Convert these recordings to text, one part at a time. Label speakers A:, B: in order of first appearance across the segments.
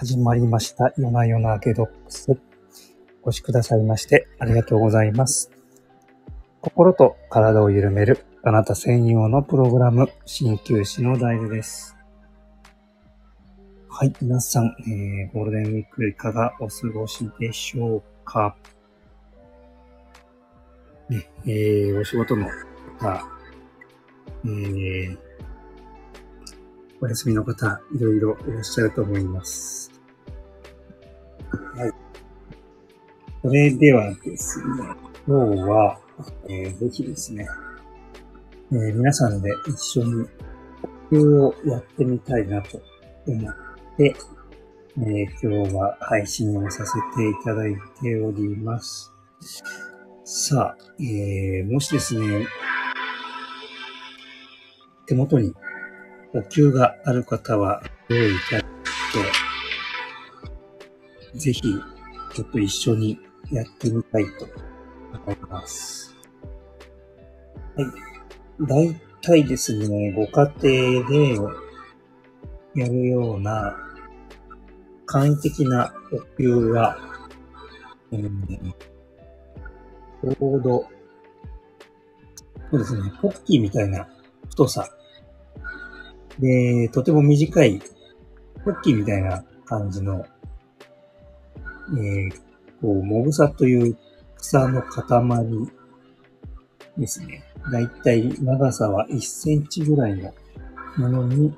A: 始まりました。夜な夜なゲドックス。お越しくださいましてありがとうございます。心と体を緩めるあなた専用のプログラム、鍼灸師の大豆です。はい、皆さん、えー、ゴールデンウィークいかがお過ごしでしょうか？ね、えー、お仕事の方、えー、お休みの方、いろいろいらっしゃると思います。はい。それではですね、今日は、えー、ぜひですね、えー皆さんで一緒に呼吸をやってみたいなと思って、えー今日は配信をさせていただいております。さあ、えーもしですね、手元にお灸がある方は用意いただいて、ぜひ、ちょっと一緒にやってみたいと思います。はい。大体ですね、ご家庭でやるような簡易的なお灸は、うん、ちょうど、そうですね、ポッキーみたいな太さで、とても短い、ポッキーみたいな感じの、えー、こう、もぐさという草の塊ですね。だいたい長さは1センチぐらいのものに、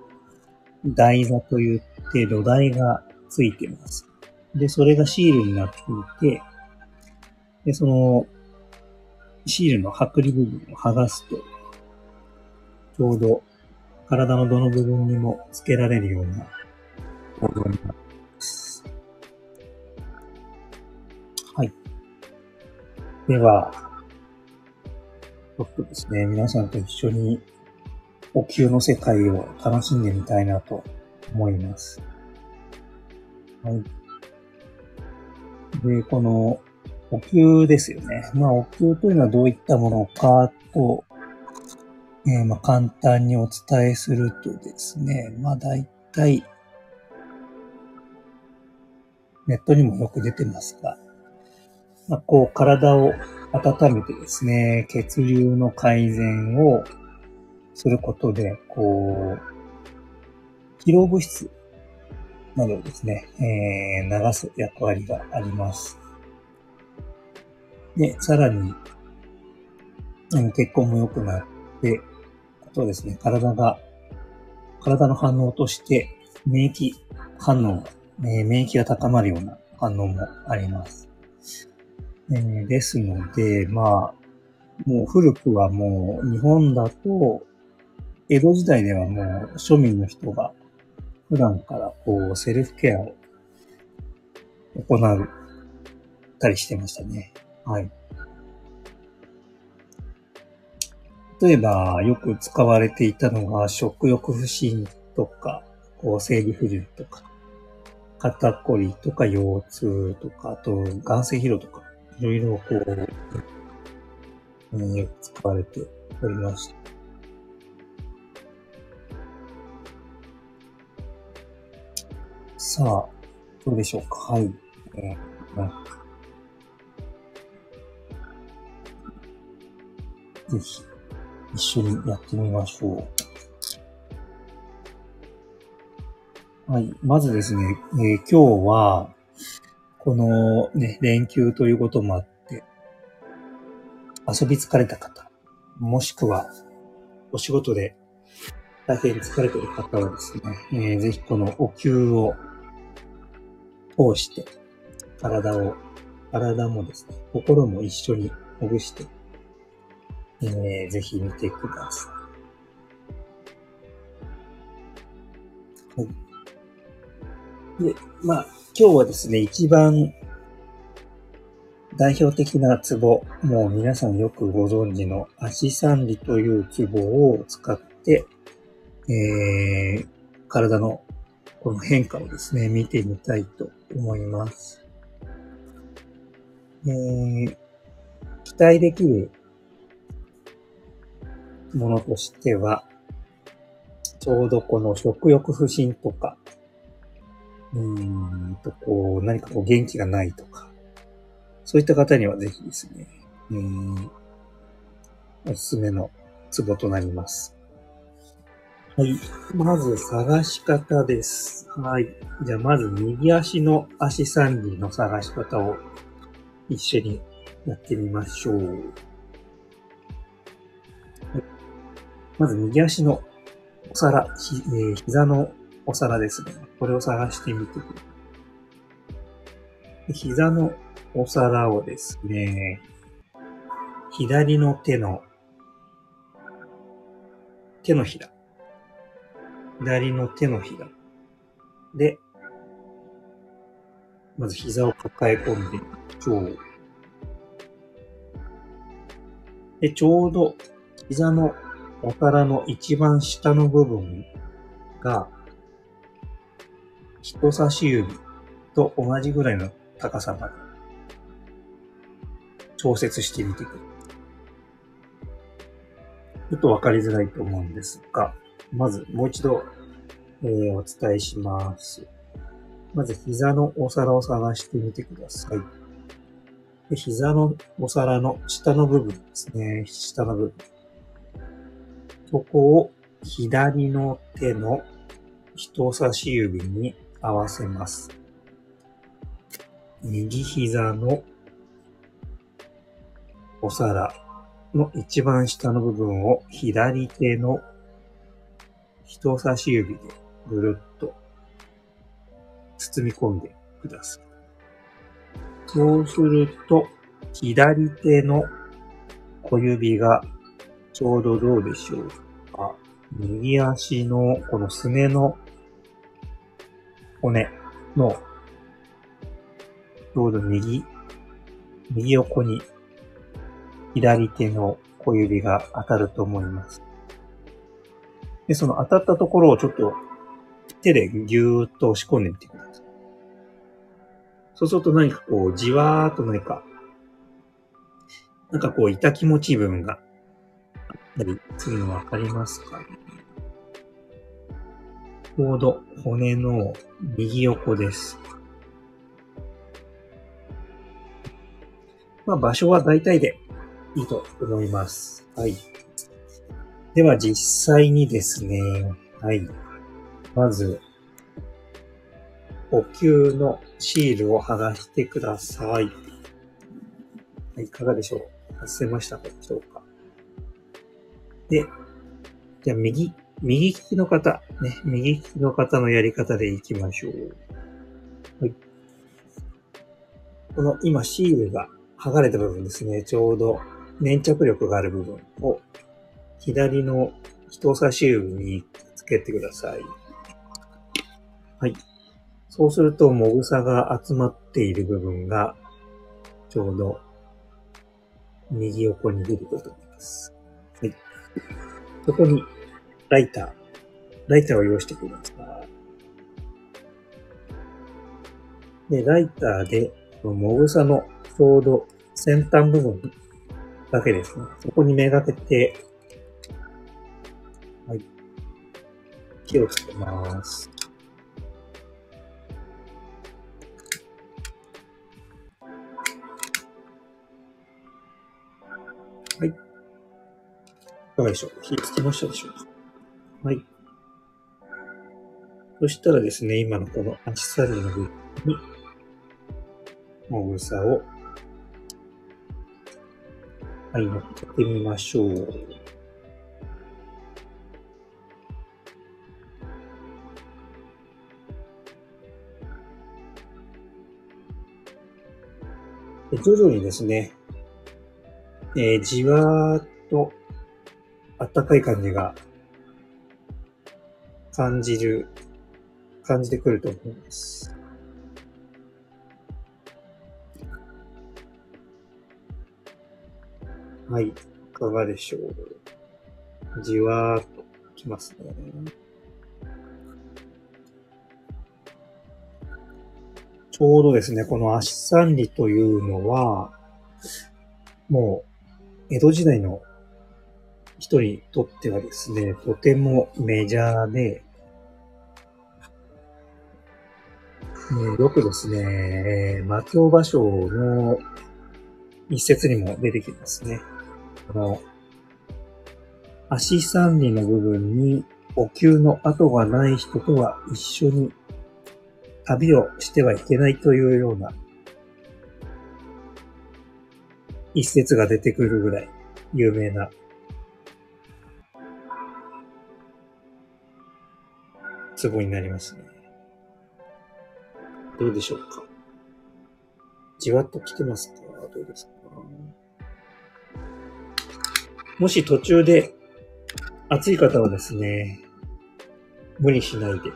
A: 台座といって土台がついてます。で、それがシールになっていて、で、その、シールの剥離部分を剥がすと、ちょうど体のどの部分にもつけられるような構造になっています。はい。では、ちょっとですね、皆さんと一緒にお灸の世界を楽しんでみたいなと思います。はい。で、このお灸ですよね。まあ、お灸というのはどういったものかとえーまあ、簡単にお伝えするとですね、まあ大体、ネットにもよく出てますが、まあ、こう体を温めてですね、血流の改善をすることで、こう、疲労物質などをですね、えー流す役割があります。で、さらに、血行も良くなって、あとはですね、体が、体の反応として、免疫反応、えー免疫が高まるような反応もあります。えーですので、まあ、もう古くはもう日本だと、江戸時代ではもう庶民の人が普段からこうセルフケアを行うたりしてましたね。はい。例えば、よく使われていたのが、食欲不振とか、こう、生理不順とか、肩こりとか腰痛とか、あと、眼性疲労とか、いろいろこう、うんよく使われておりました。さあ、どうでしょうか？はい。えーまあぜひ、一緒にやってみましょう。はい。まずですね、えー今日は、このね、連休ということもあって、遊び疲れた方、もしくは、お仕事で大変疲れてる方はですね、えーぜひこのお灸を通して、体を、体もですね、心も一緒にほぐして、えーぜひ見てください。はい。で、まあ、今日はですね、一番代表的なツボ、もう皆さんよくご存知の足三里というツボを使って、えー、体のこの変化をですね、見てみたいと思います。えー、期待できるものとしては、ちょうどこの食欲不振とか、うーんと、こう、何かこう元気がないとか、そういった方にはぜひですね、うーん、おすすめのツボとなります。はい。まず探し方です。はい。じゃあまず右足の足三里の探し方を一緒にやってみましょう。まず右足のお皿、ひえー膝のお皿ですね。これを探してみてください。膝のお皿をですね、左の手の、手のひら。左の手のひら。で、まず膝を抱え込んで、ちょう。で、ちょうど膝のお皿の一番下の部分が、人差し指と同じぐらいの高さまで調節してみてください。ちょっとわかりづらいと思うんですが、まずもう一度、えーお伝えします。まず膝のお皿を探してみてください。で膝のお皿の下の部分ですね。下の部分。そこを左の手の人差し指に合わせます。右膝のお皿の一番下の部分を左手の人差し指でぐるっと包み込んでください。そうすると、左手の小指がちょうどどうでしょうか。右足のこのすねの骨のちょうど右、右横に左手の小指が当たると思います。で、その当たったところをちょっと手でぎゅーっと押し込んでみてください。そうすると何かこう、じわーっと何か、なんかこう、痛気持ちいい部分がたりするのわかりますかねちょうど骨の右横です。まあ場所は大体でいいと思います。はい。では実際にですね、はい。まず、呼吸のシールを剥がしてください。はい、いかがでしょう外せましたでしょうかで、じゃあ右、右利きの方、ね、右利きの方のやり方でいきましょう。はい。この今シールが剥がれた部分ですね、ちょうど粘着力がある部分を左の人差し指につけてください。はい。そうすると、もぐさが集まっている部分が、ちょうど、右横に出てくると思います。そこに、ライター。ライターを用意してください。で、ライターで、このもぐさのちょうど先端部分だけですね。そこにめがけて、はい。火をつけます。はい。いかがでしょう火つきましたでしょうかはい。そしたらですね、今のこの足サリの部分に、もぐさを、はい、乗っけてみましょう。徐々にですね、えーじわーっと暖かい感じが感じる、感じてくると思います。はい。いかがでしょう？じわーっときますね。ちょうどですね、この足三里というのは、もう、江戸時代の人にとってはですね、とてもメジャーで、えよくですね、え魔境芭蕉の一節にも出てきますね。この、足三里の部分にお灸の跡がない人とは一緒に旅をしてはいけないというような一節が出てくるぐらい有名なツボになりますね。どうでしょうか？じわっと来てますか？どうですか？もし途中で暑い方はですね、無理しないで。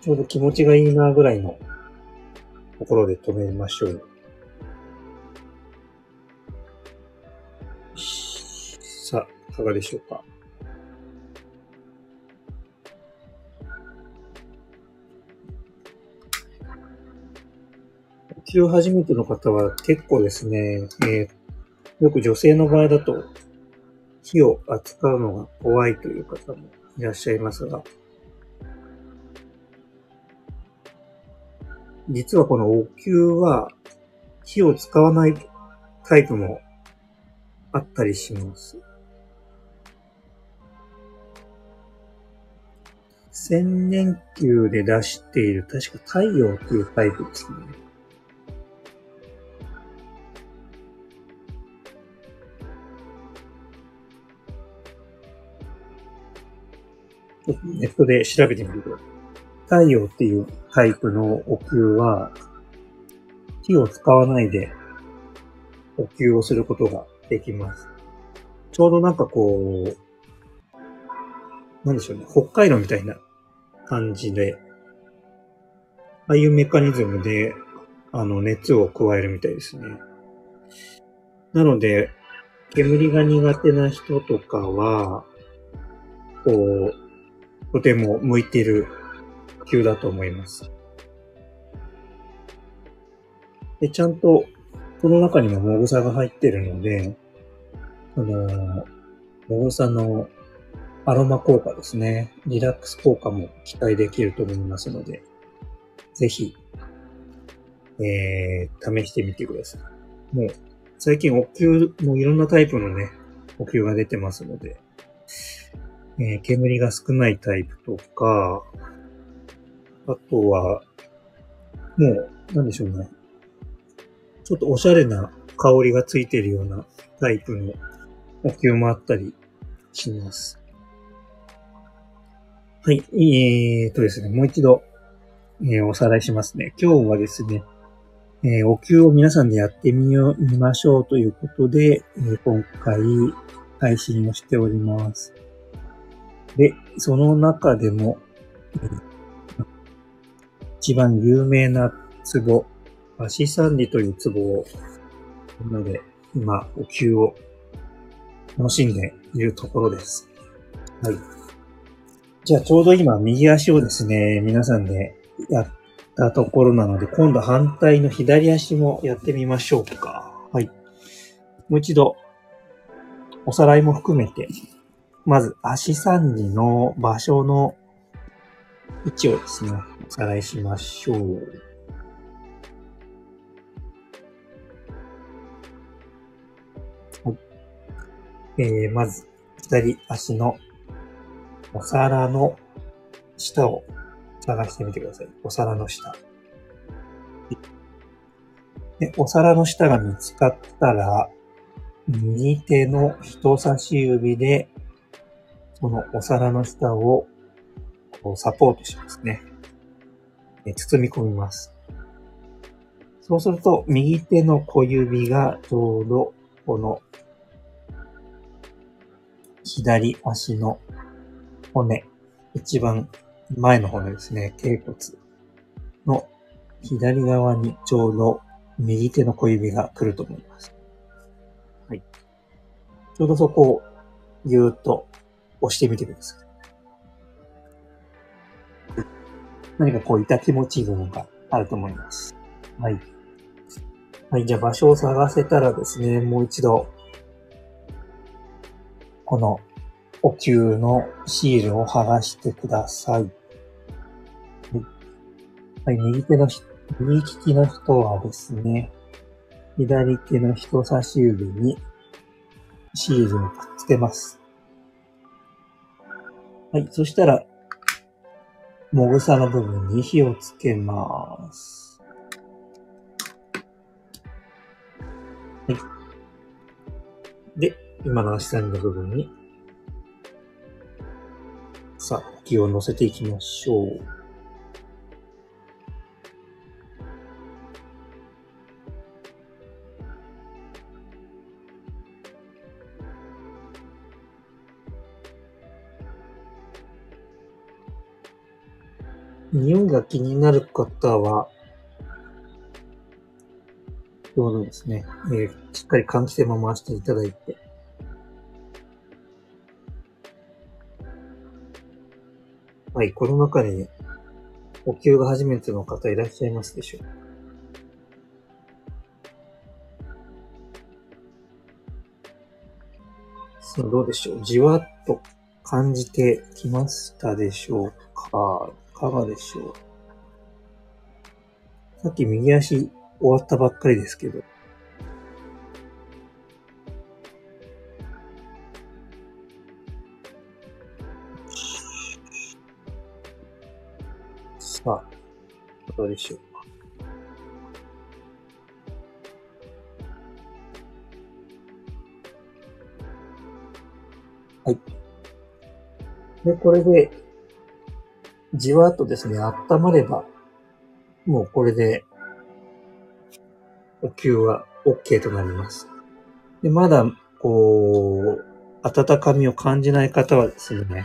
A: ちょうど気持ちがいいなぐらいのところで止めましょう。かがでしょうか？呼吸初めての方は結構ですね、えーよく女性の場合だと火を扱うのが怖いという方もいらっしゃいますが、実はこのお灸は火を使わないタイプもあったりします。千年灸で出している確か太陽というタイプですね。ネットで調べてみてください。太陽っていうタイプのお灸は、火を使わないでお灸をすることができます。ちょうどなんかこう、なんでしょうね、北海道みたいな感じで、ああいうメカニズムで、あの、熱を加えるみたいですね。なので、煙が苦手な人とかは、こう、とても向いてる灸だと思います。で、ちゃんと、この中にももぐさが入ってるので、その、もぐさのアロマ効果ですね。リラックス効果も期待できると思いますので、ぜひ、えー、試してみてください。もう、最近お灸もいろんなタイプのね、お灸が出てますので、えー煙が少ないタイプとか、あとは、もう、なんでしょうね。ちょっとおしゃれな香りがついてるようなタイプのお灸もあったりします。はい。えーとですね、もう一度、えーおさらいしますね。今日はですね、えーお灸を皆さんでやってみよう、みましょうということで、えー今回配信をしております。で、その中でも、一番有名な壺、足三里という壺を、なので、今、お灸を楽しんでいるところです。はい。じゃあ、ちょうど今、右足をですね、皆さんでやったところなので、今度反対の左足もやってみましょうか。はい。もう一度、おさらいも含めて、まず、足三里の場所の位置をですね、おさらいしましょう。はい。えー、まず、左足のお皿の下を探してみてください。お皿の下。で、お皿の下が見つかったら、右手の人差し指で、そのお皿の下をこうサポートしますね。包み込みます。そうすると、右手の小指がちょうどこの左足の骨、一番前の骨ですね、頸骨の左側にちょうど右手の小指が来ると思います。はい。ちょうどそこをぎゅーっと押してみてください。何かこう痛気持ちいい部分があると思います。はい。はい、じゃあ場所を探せたらですね、もう一度、このお灸のシールを剥がしてください。はい、右手のひ、右利きの人はですね、左手の人差し指にシールをくっつけます。はい、そしたら、もぐさの部分に火をつけます。はい。で、今の足先の部分に、さあ、気を乗せていきましょう。匂いが気になる方は、ちょうどですね、えーしっかり換気扇も回していただいて、はい、この中に、お灸が初めての方いらっしゃいますでしょう。か、どうでしょう？じわっと感じてきましたでしょうか？いかがでしょう？さっき右足終わったばっかりですけど。さあ、どうでしょうか。はい。で、これで、じわっとですね、温まれば、もうこれで、お灸は OK となります。で、まだ、こう、温かみを感じない方はですね、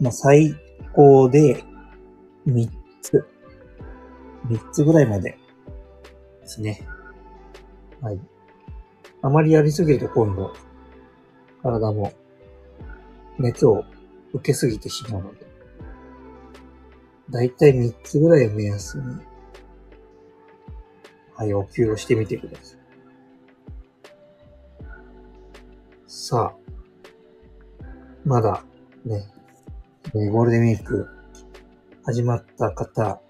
A: まあ、最高で3つ、3つぐらいまでですね。はい。あまりやりすぎると今度、体も熱を受けすぎてしまうので、だいたい3つぐらいを目安に、はい、お灸をしてみてください。さあ、まだね、えーゴールデンウィーク始まった方、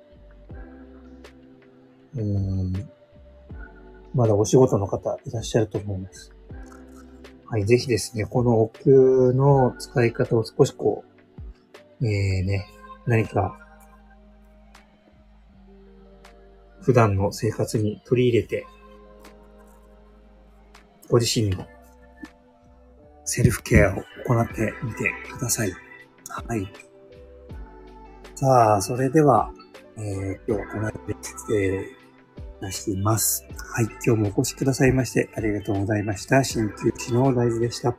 A: うん、まだお仕事の方いらっしゃると思います。はい、ぜひですね、このお灸の使い方を少しこう、えー、ね、何か、普段の生活に取り入れて、ご自身のセルフケアを行ってみてください。はい。さあ、それでは、えー、今日はこの辺で失礼出しています。はい。今日もお越しくださいましてありがとうございました。鍼灸師の大豆でした。